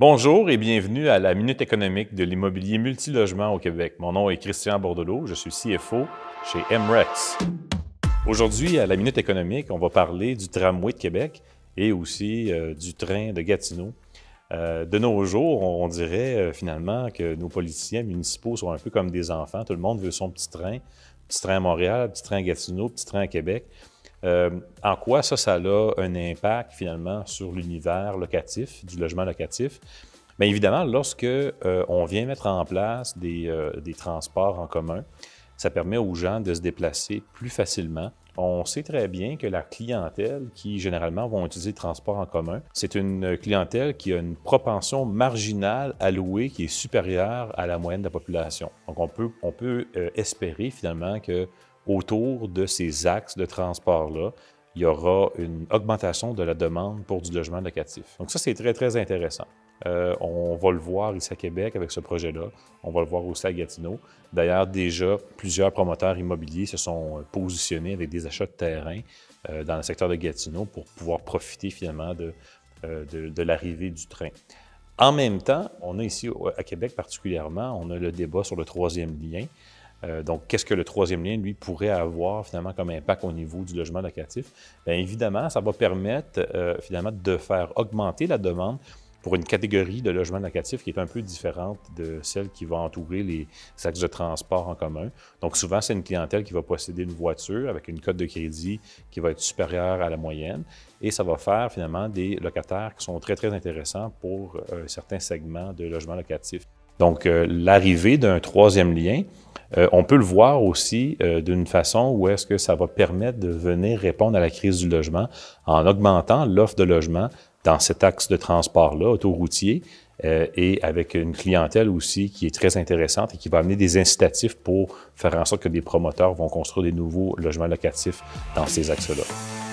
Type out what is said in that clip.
Bonjour et bienvenue à la Minute économique de l'immobilier multilogement au Québec. Mon nom est Christian Bordelot, je suis CFO chez MREX. Aujourd'hui, à la Minute économique, on va parler du tramway de Québec et aussi euh, du train de Gatineau. Euh, de nos jours, on, dirait euh, finalement que nos politiciens municipaux sont un peu comme des enfants. Tout le monde veut son petit train, petit train à Montréal, petit train à Gatineau, petit train à Québec. Euh, en quoi ça, ça a un impact finalement sur l'univers locatif, du logement locatif? Bien évidemment, lorsque euh, on vient mettre en place des, euh, des, transports en commun, ça permet aux gens de se déplacer plus facilement. On sait très bien que la clientèle qui généralement vont utiliser le transport en commun, c'est une clientèle qui a une propension marginale à louer qui est supérieure à la moyenne de la population. Donc on peut, on peut espérer finalement que autour de ces axes de transport-là, il y aura une augmentation de la demande pour du logement locatif. Donc ça, c'est très, très intéressant. Euh, on va le voir ici à Québec avec ce projet-là. On va le voir aussi à Gatineau. D'ailleurs, déjà, plusieurs promoteurs immobiliers se sont positionnés avec des achats de terrain euh, dans le secteur de Gatineau pour pouvoir profiter finalement de, euh, de, de l'arrivée du train. En même temps, on a ici à Québec particulièrement, on a le débat sur le troisième lien. Euh, donc, qu'est-ce que le troisième lien, lui, pourrait avoir finalement comme impact au niveau du logement locatif? Bien évidemment, ça va permettre euh, finalement de faire augmenter la demande pour une catégorie de logement locatif qui est un peu différente de celle qui va entourer les axes de transport en commun. Donc souvent, c'est une clientèle qui va posséder une voiture avec une cote de crédit qui va être supérieure à la moyenne et ça va faire finalement des locataires qui sont très, très intéressants pour euh, certains segments de logement locatif. Donc, l'arrivée d'un troisième lien euh, on peut le voir aussi euh, d'une façon où est-ce que ça va permettre de venir répondre à la crise du logement en augmentant l'offre de logement dans cet axe de transport-là, autoroutier, euh, et avec une clientèle aussi qui est très intéressante et qui va amener des incitatifs pour faire en sorte que des promoteurs vont construire des nouveaux logements locatifs dans ces axes-là.